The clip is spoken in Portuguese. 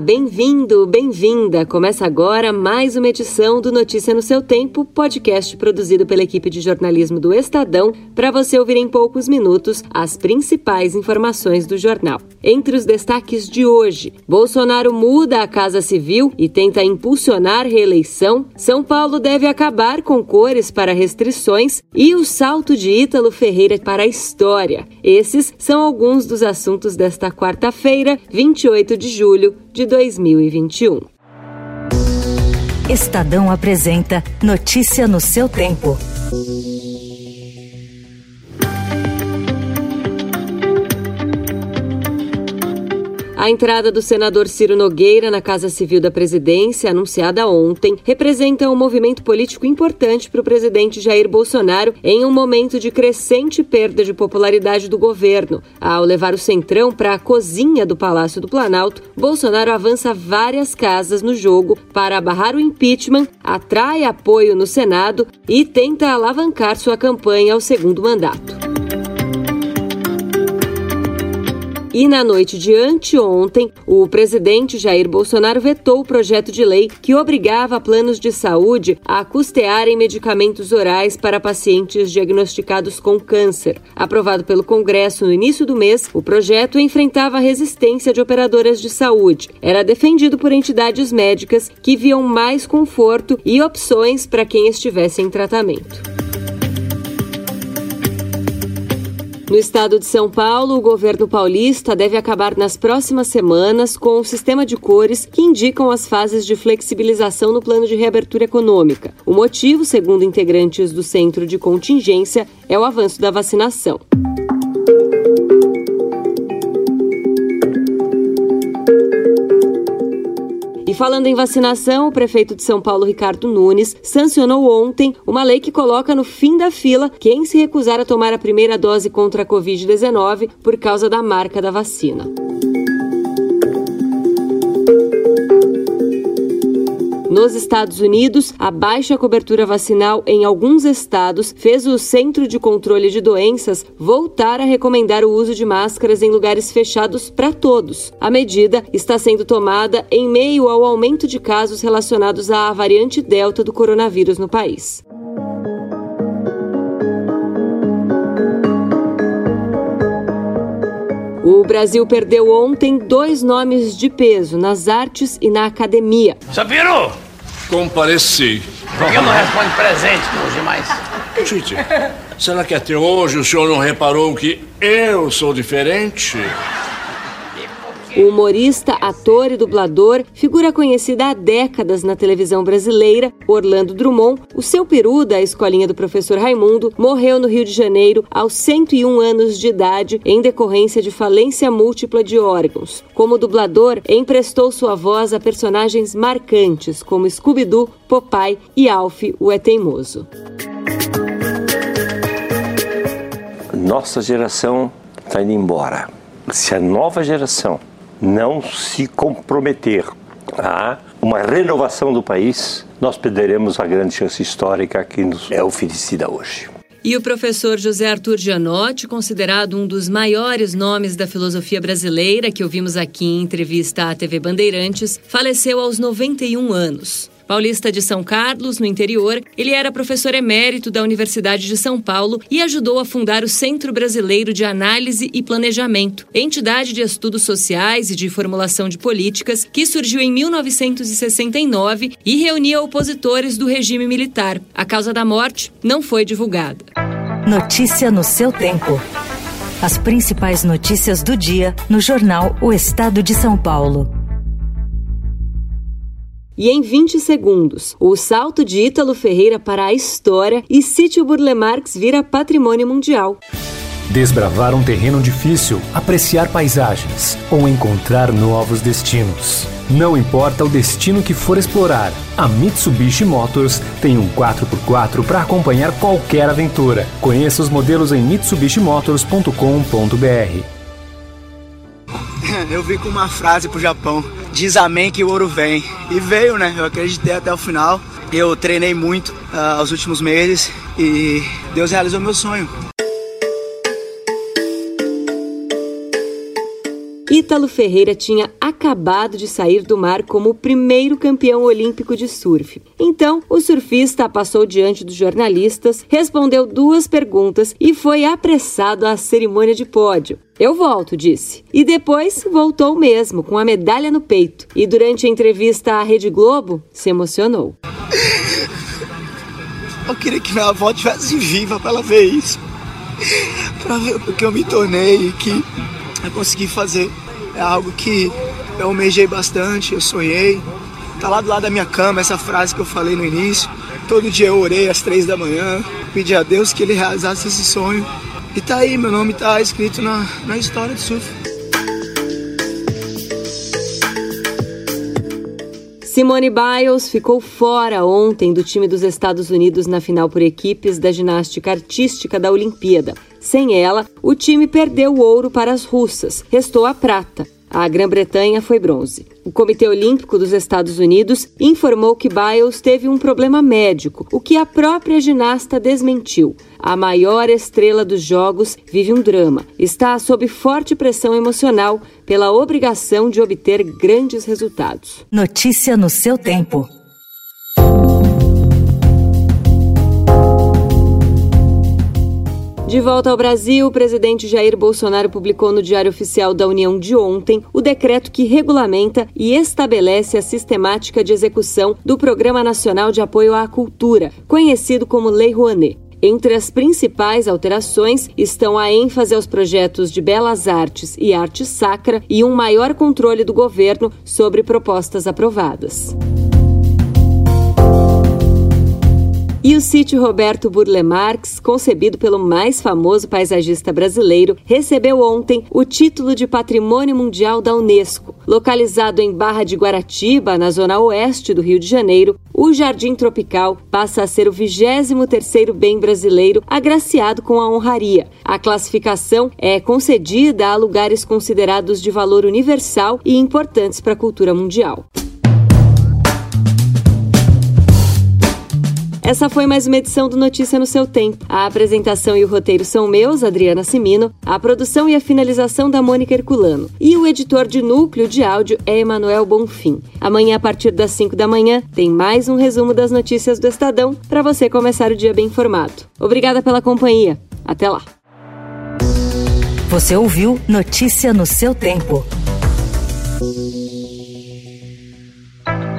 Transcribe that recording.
Bem-vindo, bem-vinda. Começa agora mais uma edição do Notícia no seu Tempo, podcast produzido pela equipe de jornalismo do Estadão, para você ouvir em poucos minutos as principais informações do jornal. Entre os destaques de hoje, Bolsonaro muda a Casa Civil e tenta impulsionar reeleição. São Paulo deve acabar com cores para restrições e o salto de Ítalo Ferreira para a história. Esses são alguns dos assuntos desta quarta-feira, 28 de julho julho de 2021. Estadão apresenta Notícia no seu tempo. A entrada do senador Ciro Nogueira na Casa Civil da Presidência, anunciada ontem, representa um movimento político importante para o presidente Jair Bolsonaro em um momento de crescente perda de popularidade do governo. Ao levar o Centrão para a cozinha do Palácio do Planalto, Bolsonaro avança várias casas no jogo para barrar o impeachment, atrai apoio no Senado e tenta alavancar sua campanha ao segundo mandato. E na noite de anteontem, o presidente Jair Bolsonaro vetou o projeto de lei que obrigava planos de saúde a custearem medicamentos orais para pacientes diagnosticados com câncer. Aprovado pelo Congresso no início do mês, o projeto enfrentava a resistência de operadoras de saúde. Era defendido por entidades médicas que viam mais conforto e opções para quem estivesse em tratamento. No estado de São Paulo, o governo paulista deve acabar nas próximas semanas com o sistema de cores que indicam as fases de flexibilização no plano de reabertura econômica. O motivo, segundo integrantes do centro de contingência, é o avanço da vacinação. Falando em vacinação, o prefeito de São Paulo, Ricardo Nunes, sancionou ontem uma lei que coloca no fim da fila quem se recusar a tomar a primeira dose contra a Covid-19 por causa da marca da vacina. Nos Estados Unidos, a baixa cobertura vacinal em alguns estados fez o Centro de Controle de Doenças voltar a recomendar o uso de máscaras em lugares fechados para todos. A medida está sendo tomada em meio ao aumento de casos relacionados à variante Delta do coronavírus no país. O Brasil perdeu ontem dois nomes de peso nas artes e na academia. Sabiro! Compareci. Por que não responde presente com os demais? Tite, será que até hoje o senhor não reparou que eu sou diferente? O humorista, ator e dublador, figura conhecida há décadas na televisão brasileira, Orlando Drummond, o seu peru da escolinha do professor Raimundo, morreu no Rio de Janeiro aos 101 anos de idade em decorrência de falência múltipla de órgãos. Como dublador, emprestou sua voz a personagens marcantes como Scooby-Doo, Popeye e Alf, o É Teimoso. Nossa geração está indo embora. Se a nova geração não se comprometer a uma renovação do país, nós perderemos a grande chance histórica que nos é oferecida hoje. E o professor José Arthur Gianotti, considerado um dos maiores nomes da filosofia brasileira, que ouvimos aqui em entrevista à TV Bandeirantes, faleceu aos 91 anos. Paulista de São Carlos, no interior, ele era professor emérito da Universidade de São Paulo e ajudou a fundar o Centro Brasileiro de Análise e Planejamento, entidade de estudos sociais e de formulação de políticas que surgiu em 1969 e reunia opositores do regime militar. A causa da morte não foi divulgada. Notícia no seu tempo. As principais notícias do dia no jornal O Estado de São Paulo. E em 20 segundos, o salto de Ítalo Ferreira para a história e Sítio Burle Marx vira patrimônio mundial. Desbravar um terreno difícil, apreciar paisagens ou encontrar novos destinos. Não importa o destino que for explorar, a Mitsubishi Motors tem um 4x4 para acompanhar qualquer aventura. Conheça os modelos em mitsubishimotors.com.br. Eu vim com uma frase pro Japão: diz amém que o ouro vem. E veio, né? Eu acreditei até o final. Eu treinei muito uh, aos últimos meses e Deus realizou meu sonho. Ítalo Ferreira tinha acabado de sair do mar como o primeiro campeão olímpico de surf. Então, o surfista passou diante dos jornalistas, respondeu duas perguntas e foi apressado à cerimônia de pódio. Eu volto, disse. E depois voltou mesmo, com a medalha no peito. E durante a entrevista à Rede Globo, se emocionou. Eu queria que minha avó estivesse viva para ela ver isso. Para ver o que eu me tornei e que eu consegui fazer. É algo que eu almejei bastante, eu sonhei. Tá lá do lado da minha cama essa frase que eu falei no início. Todo dia eu orei às três da manhã, pedi a Deus que ele realizasse esse sonho. E tá aí, meu nome tá escrito na, na história do surf. Simone Biles ficou fora ontem do time dos Estados Unidos na final por equipes da ginástica artística da Olimpíada. Sem ela, o time perdeu o ouro para as russas, restou a prata. A Grã-Bretanha foi bronze. O Comitê Olímpico dos Estados Unidos informou que Biles teve um problema médico, o que a própria ginasta desmentiu. A maior estrela dos Jogos vive um drama. Está sob forte pressão emocional pela obrigação de obter grandes resultados. Notícia no seu tempo. De volta ao Brasil, o presidente Jair Bolsonaro publicou no Diário Oficial da União de ontem o decreto que regulamenta e estabelece a sistemática de execução do Programa Nacional de Apoio à Cultura, conhecido como Lei Rouanet. Entre as principais alterações estão a ênfase aos projetos de belas artes e arte sacra e um maior controle do governo sobre propostas aprovadas. E o sítio Roberto Burle Marx, concebido pelo mais famoso paisagista brasileiro, recebeu ontem o título de Patrimônio Mundial da Unesco. Localizado em Barra de Guaratiba, na zona oeste do Rio de Janeiro, o Jardim Tropical passa a ser o 23º bem brasileiro agraciado com a honraria. A classificação é concedida a lugares considerados de valor universal e importantes para a cultura mundial. Essa foi mais uma edição do Notícia no seu tempo. A apresentação e o roteiro são meus, Adriana Simino, a produção e a finalização da Mônica Herculano. E o editor de núcleo de áudio é Emanuel Bonfim. Amanhã, a partir das 5 da manhã, tem mais um resumo das notícias do Estadão para você começar o dia bem informado. Obrigada pela companhia. Até lá. Você ouviu Notícia no seu tempo.